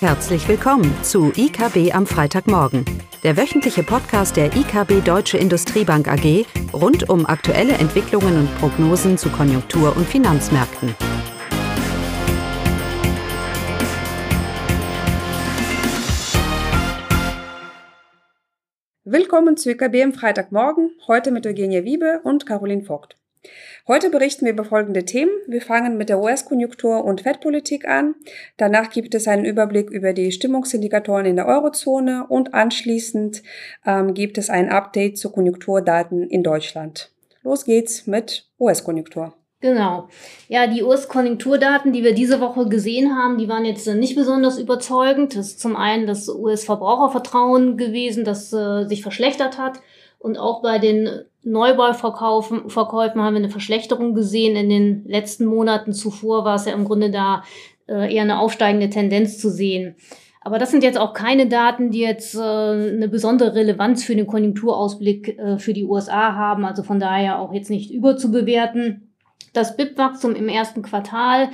Herzlich willkommen zu IKB am Freitagmorgen, der wöchentliche Podcast der IKB Deutsche Industriebank AG rund um aktuelle Entwicklungen und Prognosen zu Konjunktur- und Finanzmärkten. Willkommen zu IKB am Freitagmorgen, heute mit Eugenia Wiebe und Caroline Vogt. Heute berichten wir über folgende Themen. Wir fangen mit der US-Konjunktur und Fettpolitik an. Danach gibt es einen Überblick über die Stimmungsindikatoren in der Eurozone und anschließend ähm, gibt es ein Update zu Konjunkturdaten in Deutschland. Los geht's mit US-Konjunktur. Genau. Ja, die US-Konjunkturdaten, die wir diese Woche gesehen haben, die waren jetzt nicht besonders überzeugend. Das ist zum einen das US-Verbrauchervertrauen gewesen, das äh, sich verschlechtert hat. Und auch bei den Neubauverkäufen Verkäufen haben wir eine Verschlechterung gesehen. In den letzten Monaten zuvor war es ja im Grunde da äh, eher eine aufsteigende Tendenz zu sehen. Aber das sind jetzt auch keine Daten, die jetzt äh, eine besondere Relevanz für den Konjunkturausblick äh, für die USA haben. Also von daher auch jetzt nicht überzubewerten. Das BIP-Wachstum im ersten Quartal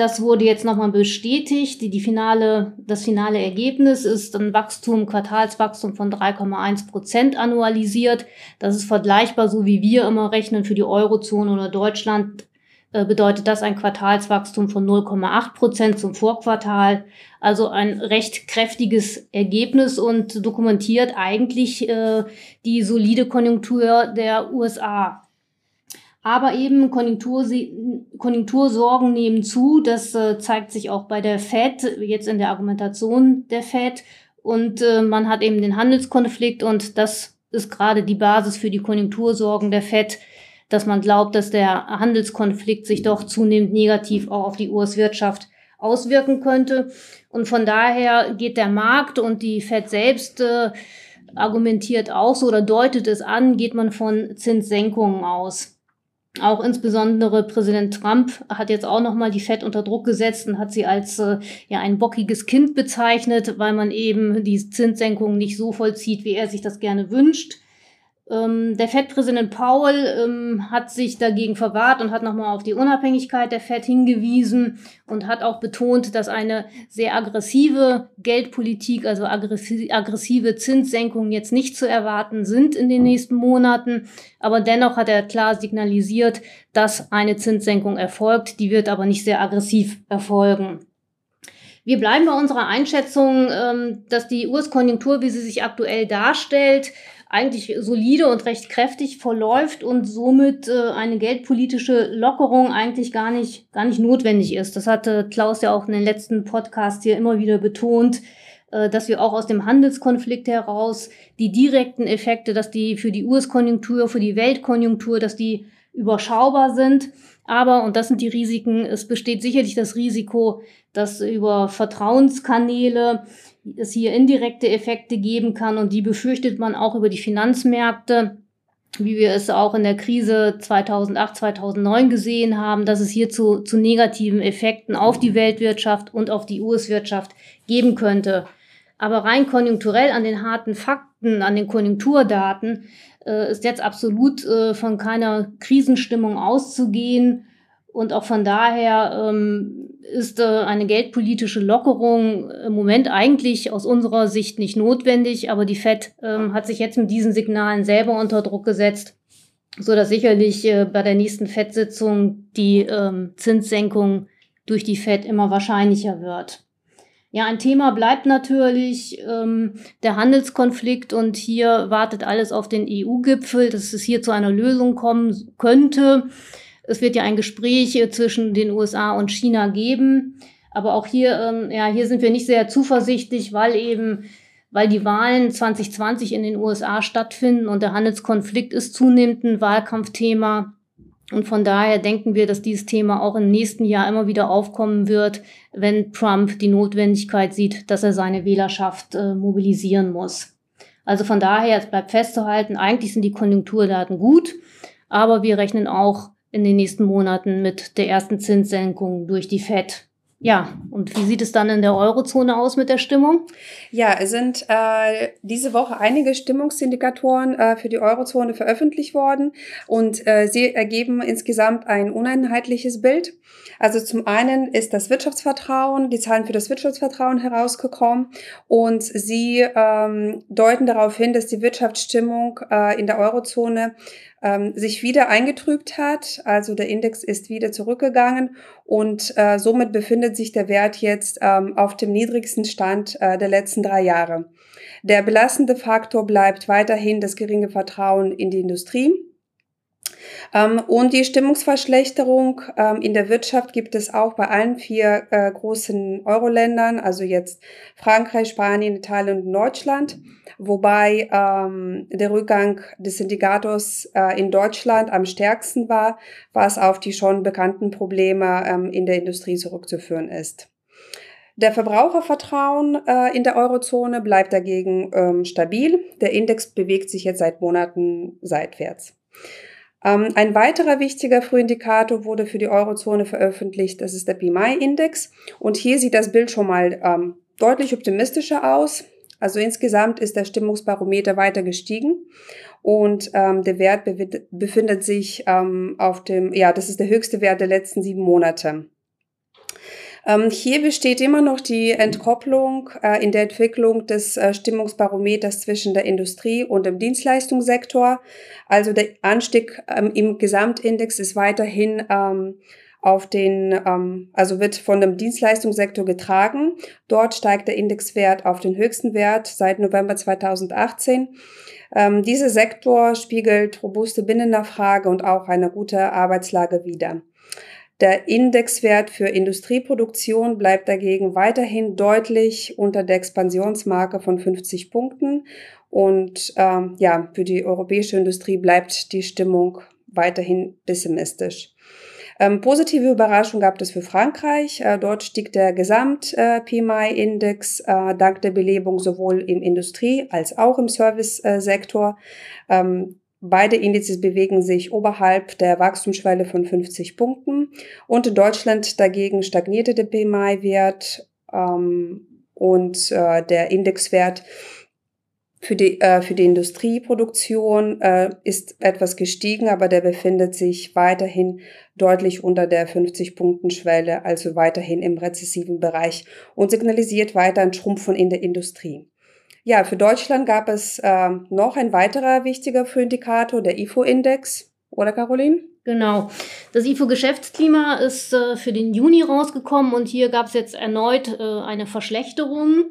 das wurde jetzt nochmal bestätigt. Die, die finale, das finale Ergebnis ist ein Wachstum, Quartalswachstum von 3,1 Prozent annualisiert. Das ist vergleichbar, so wie wir immer rechnen für die Eurozone oder Deutschland, äh, bedeutet das ein Quartalswachstum von 0,8 Prozent zum Vorquartal. Also ein recht kräftiges Ergebnis und dokumentiert eigentlich äh, die solide Konjunktur der USA. Aber eben Konjunktur, Konjunktursorgen nehmen zu. Das äh, zeigt sich auch bei der Fed, jetzt in der Argumentation der Fed. Und äh, man hat eben den Handelskonflikt und das ist gerade die Basis für die Konjunktursorgen der Fed, dass man glaubt, dass der Handelskonflikt sich doch zunehmend negativ auch auf die US-Wirtschaft auswirken könnte. Und von daher geht der Markt und die Fed selbst äh, argumentiert auch so oder deutet es an, geht man von Zinssenkungen aus. Auch insbesondere Präsident Trump hat jetzt auch nochmal die Fed unter Druck gesetzt und hat sie als äh, ja ein bockiges Kind bezeichnet, weil man eben die Zinssenkung nicht so vollzieht, wie er sich das gerne wünscht. Ähm, der Fed-Präsident Powell ähm, hat sich dagegen verwahrt und hat nochmal auf die Unabhängigkeit der Fed hingewiesen und hat auch betont, dass eine sehr aggressive Geldpolitik, also aggressive Zinssenkungen jetzt nicht zu erwarten sind in den nächsten Monaten. Aber dennoch hat er klar signalisiert, dass eine Zinssenkung erfolgt. Die wird aber nicht sehr aggressiv erfolgen. Wir bleiben bei unserer Einschätzung, ähm, dass die US-Konjunktur, wie sie sich aktuell darstellt, eigentlich solide und recht kräftig verläuft und somit äh, eine geldpolitische Lockerung eigentlich gar nicht, gar nicht notwendig ist. Das hatte Klaus ja auch in den letzten Podcasts hier immer wieder betont, äh, dass wir auch aus dem Handelskonflikt heraus die direkten Effekte, dass die für die US-Konjunktur, für die Weltkonjunktur, dass die überschaubar sind. Aber, und das sind die Risiken, es besteht sicherlich das Risiko, dass über Vertrauenskanäle es hier indirekte Effekte geben kann und die befürchtet man auch über die Finanzmärkte, wie wir es auch in der Krise 2008, 2009 gesehen haben, dass es hier zu, zu negativen Effekten auf die Weltwirtschaft und auf die US-Wirtschaft geben könnte. Aber rein konjunkturell an den harten Fakten, an den Konjunkturdaten äh, ist jetzt absolut äh, von keiner Krisenstimmung auszugehen. Und auch von daher ähm, ist äh, eine geldpolitische Lockerung im Moment eigentlich aus unserer Sicht nicht notwendig, aber die Fed ähm, hat sich jetzt mit diesen Signalen selber unter Druck gesetzt, so dass sicherlich äh, bei der nächsten Fed-Sitzung die ähm, Zinssenkung durch die Fed immer wahrscheinlicher wird. Ja, ein Thema bleibt natürlich ähm, der Handelskonflikt und hier wartet alles auf den EU-Gipfel, dass es hier zu einer Lösung kommen könnte. Es wird ja ein Gespräch äh, zwischen den USA und China geben. Aber auch hier, ähm, ja, hier sind wir nicht sehr zuversichtlich, weil eben, weil die Wahlen 2020 in den USA stattfinden und der Handelskonflikt ist zunehmend ein Wahlkampfthema. Und von daher denken wir, dass dieses Thema auch im nächsten Jahr immer wieder aufkommen wird, wenn Trump die Notwendigkeit sieht, dass er seine Wählerschaft äh, mobilisieren muss. Also von daher, es bleibt festzuhalten, eigentlich sind die Konjunkturdaten gut, aber wir rechnen auch in den nächsten Monaten mit der ersten Zinssenkung durch die Fed. Ja, und wie sieht es dann in der Eurozone aus mit der Stimmung? Ja, es sind äh, diese Woche einige Stimmungsindikatoren äh, für die Eurozone veröffentlicht worden und äh, sie ergeben insgesamt ein uneinheitliches Bild. Also zum einen ist das Wirtschaftsvertrauen, die Zahlen für das Wirtschaftsvertrauen herausgekommen und sie ähm, deuten darauf hin, dass die Wirtschaftsstimmung äh, in der Eurozone ähm, sich wieder eingetrübt hat. Also der Index ist wieder zurückgegangen und äh, somit befindet sich der Wert jetzt ähm, auf dem niedrigsten Stand äh, der letzten drei Jahre. Der belastende Faktor bleibt weiterhin das geringe Vertrauen in die Industrie. Ähm, und die Stimmungsverschlechterung ähm, in der Wirtschaft gibt es auch bei allen vier äh, großen Euro-Ländern, also jetzt Frankreich, Spanien, Italien und Deutschland wobei ähm, der Rückgang des Indikators äh, in Deutschland am stärksten war, was auf die schon bekannten Probleme in der Industrie zurückzuführen ist. Der Verbrauchervertrauen äh, in der Eurozone bleibt dagegen ähm, stabil. Der Index bewegt sich jetzt seit Monaten seitwärts. Ähm, ein weiterer wichtiger Frühindikator wurde für die Eurozone veröffentlicht. Das ist der PMI-Index. Und hier sieht das Bild schon mal ähm, deutlich optimistischer aus. Also insgesamt ist der Stimmungsbarometer weiter gestiegen und ähm, der Wert befindet sich ähm, auf dem, ja, das ist der höchste Wert der letzten sieben Monate. Ähm, hier besteht immer noch die Entkopplung äh, in der Entwicklung des äh, Stimmungsbarometers zwischen der Industrie und dem Dienstleistungssektor. Also der Anstieg ähm, im Gesamtindex ist weiterhin ähm, auf den, ähm, also wird von dem Dienstleistungssektor getragen. Dort steigt der Indexwert auf den höchsten Wert seit November 2018. Ähm, dieser Sektor spiegelt robuste Binnennachfrage und auch eine gute Arbeitslage wider. Der Indexwert für Industrieproduktion bleibt dagegen weiterhin deutlich unter der Expansionsmarke von 50 Punkten. Und ähm, ja, für die europäische Industrie bleibt die Stimmung weiterhin pessimistisch. Ähm, positive Überraschung gab es für Frankreich. Äh, dort stieg der Gesamt-PMI-Index äh, dank der Belebung sowohl im Industrie- als auch im Service-Sektor. Ähm, beide Indizes bewegen sich oberhalb der Wachstumsschwelle von 50 Punkten. Und in Deutschland dagegen stagnierte der PMI-Wert ähm, und äh, der Indexwert für die, äh, für die Industrieproduktion äh, ist etwas gestiegen, aber der befindet sich weiterhin deutlich unter der 50-Punkten-Schwelle, also weiterhin im rezessiven Bereich und signalisiert weiter ein Schrumpfen in der Industrie. Ja, für Deutschland gab es äh, noch ein weiterer wichtiger Frühindikator, der IFO-Index. Oder Caroline? Genau. Das IFO-Geschäftsklima ist äh, für den Juni rausgekommen und hier gab es jetzt erneut äh, eine Verschlechterung.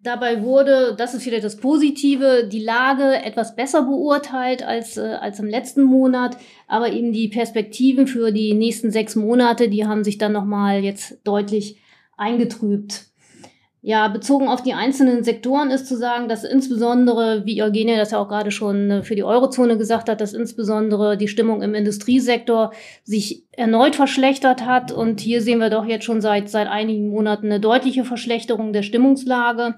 Dabei wurde, das ist wieder das Positive, die Lage etwas besser beurteilt als, äh, als im letzten Monat, aber eben die Perspektiven für die nächsten sechs Monate, die haben sich dann nochmal jetzt deutlich eingetrübt. Ja, bezogen auf die einzelnen Sektoren ist zu sagen, dass insbesondere, wie Eugenia das ja auch gerade schon äh, für die Eurozone gesagt hat, dass insbesondere die Stimmung im Industriesektor sich erneut verschlechtert hat. Und hier sehen wir doch jetzt schon seit, seit einigen Monaten eine deutliche Verschlechterung der Stimmungslage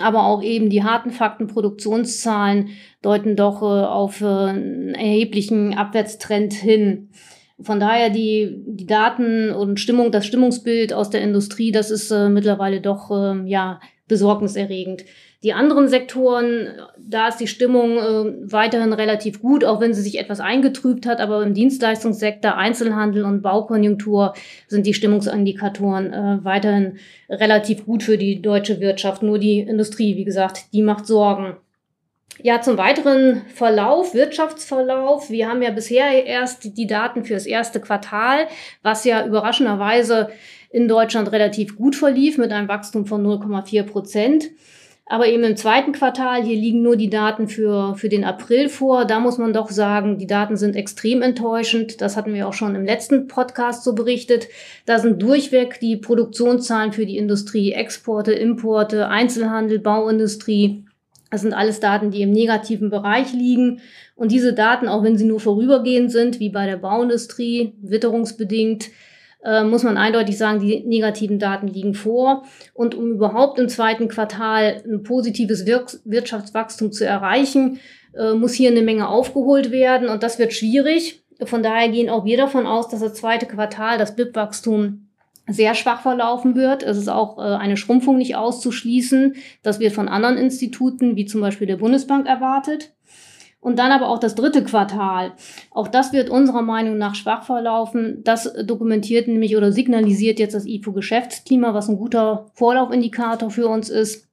aber auch eben die harten Fakten, Produktionszahlen deuten doch äh, auf äh, einen erheblichen Abwärtstrend hin. Von daher die, die Daten und Stimmung, das Stimmungsbild aus der Industrie, das ist äh, mittlerweile doch äh, ja besorgniserregend. Die anderen Sektoren, da ist die Stimmung äh, weiterhin relativ gut, auch wenn sie sich etwas eingetrübt hat. Aber im Dienstleistungssektor, Einzelhandel und Baukonjunktur sind die Stimmungsindikatoren äh, weiterhin relativ gut für die deutsche Wirtschaft. Nur die Industrie, wie gesagt, die macht Sorgen. Ja, zum weiteren Verlauf, Wirtschaftsverlauf. Wir haben ja bisher erst die Daten für das erste Quartal, was ja überraschenderweise in Deutschland relativ gut verlief mit einem Wachstum von 0,4 Prozent. Aber eben im zweiten Quartal, hier liegen nur die Daten für, für den April vor. Da muss man doch sagen, die Daten sind extrem enttäuschend. Das hatten wir auch schon im letzten Podcast so berichtet. Da sind durchweg die Produktionszahlen für die Industrie, Exporte, Importe, Einzelhandel, Bauindustrie. Das sind alles Daten, die im negativen Bereich liegen. Und diese Daten, auch wenn sie nur vorübergehend sind, wie bei der Bauindustrie, witterungsbedingt, äh, muss man eindeutig sagen, die negativen Daten liegen vor. Und um überhaupt im zweiten Quartal ein positives Wir Wirtschaftswachstum zu erreichen, äh, muss hier eine Menge aufgeholt werden. Und das wird schwierig. Von daher gehen auch wir davon aus, dass das zweite Quartal, das BIP-Wachstum sehr schwach verlaufen wird. Es ist auch äh, eine Schrumpfung nicht auszuschließen. Das wird von anderen Instituten, wie zum Beispiel der Bundesbank, erwartet. Und dann aber auch das dritte Quartal. Auch das wird unserer Meinung nach schwach verlaufen. Das dokumentiert nämlich oder signalisiert jetzt das IFO-Geschäftsklima, was ein guter Vorlaufindikator für uns ist.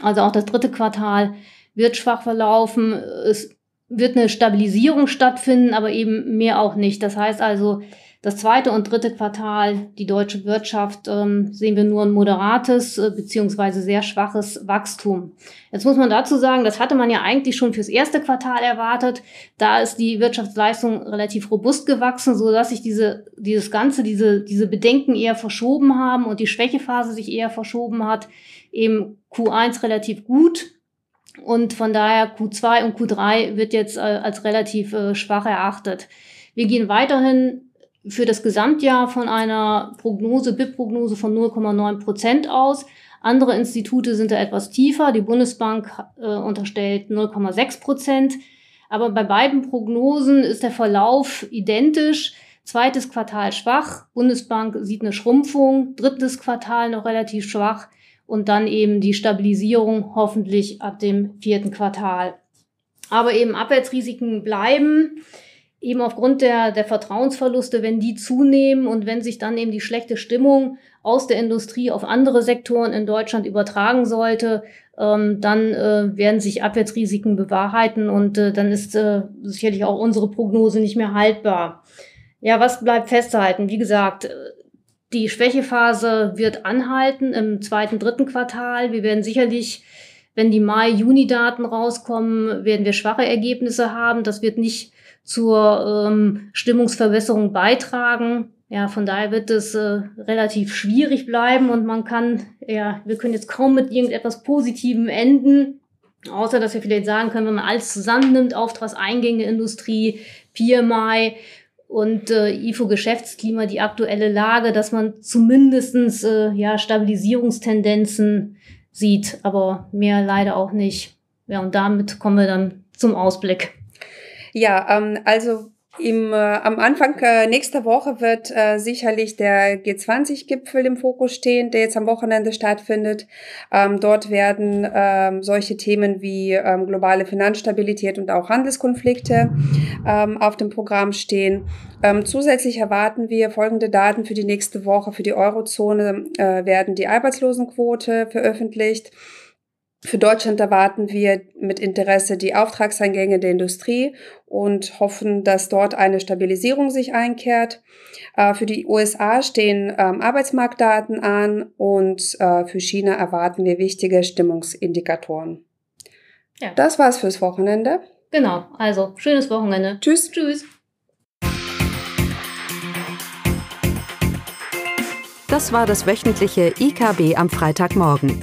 Also auch das dritte Quartal wird schwach verlaufen. Es wird eine Stabilisierung stattfinden, aber eben mehr auch nicht. Das heißt also, das zweite und dritte Quartal, die deutsche Wirtschaft, ähm, sehen wir nur ein moderates äh, beziehungsweise sehr schwaches Wachstum. Jetzt muss man dazu sagen, das hatte man ja eigentlich schon fürs erste Quartal erwartet. Da ist die Wirtschaftsleistung relativ robust gewachsen, so dass sich diese, dieses Ganze, diese, diese Bedenken eher verschoben haben und die Schwächephase sich eher verschoben hat. Eben Q1 relativ gut, und von daher Q2 und Q3 wird jetzt äh, als relativ äh, schwach erachtet. Wir gehen weiterhin für das Gesamtjahr von einer Prognose, BIP-Prognose von 0,9 Prozent aus. Andere Institute sind da etwas tiefer. Die Bundesbank äh, unterstellt 0,6 Prozent. Aber bei beiden Prognosen ist der Verlauf identisch. Zweites Quartal schwach, Bundesbank sieht eine Schrumpfung, drittes Quartal noch relativ schwach und dann eben die Stabilisierung hoffentlich ab dem vierten Quartal. Aber eben Abwärtsrisiken bleiben eben aufgrund der, der Vertrauensverluste, wenn die zunehmen und wenn sich dann eben die schlechte Stimmung aus der Industrie auf andere Sektoren in Deutschland übertragen sollte, ähm, dann äh, werden sich Abwärtsrisiken bewahrheiten und äh, dann ist äh, sicherlich auch unsere Prognose nicht mehr haltbar. Ja, was bleibt festzuhalten? Wie gesagt, die Schwächephase wird anhalten im zweiten, dritten Quartal. Wir werden sicherlich, wenn die Mai-Juni-Daten rauskommen, werden wir schwache Ergebnisse haben. Das wird nicht zur ähm, Stimmungsverbesserung beitragen. Ja, von daher wird es äh, relativ schwierig bleiben und man kann, ja, wir können jetzt kaum mit irgendetwas Positivem enden, außer dass wir vielleicht sagen können, wenn man alles zusammennimmt, Auftragseingänge, Industrie, PMI und äh, IFO-Geschäftsklima, die aktuelle Lage, dass man zumindestens äh, ja, Stabilisierungstendenzen sieht, aber mehr leider auch nicht. Ja, und damit kommen wir dann zum Ausblick. Ja, ähm, also im, äh, am Anfang äh, nächster Woche wird äh, sicherlich der G20-Gipfel im Fokus stehen, der jetzt am Wochenende stattfindet. Ähm, dort werden ähm, solche Themen wie ähm, globale Finanzstabilität und auch Handelskonflikte ähm, auf dem Programm stehen. Ähm, zusätzlich erwarten wir folgende Daten für die nächste Woche. Für die Eurozone äh, werden die Arbeitslosenquote veröffentlicht. Für Deutschland erwarten wir mit Interesse die Auftragseingänge der Industrie und hoffen, dass dort eine Stabilisierung sich einkehrt. Äh, für die USA stehen ähm, Arbeitsmarktdaten an und äh, für China erwarten wir wichtige Stimmungsindikatoren. Ja. Das war's fürs Wochenende. Genau, also schönes Wochenende. Tschüss. Tschüss. Das war das wöchentliche IKB am Freitagmorgen.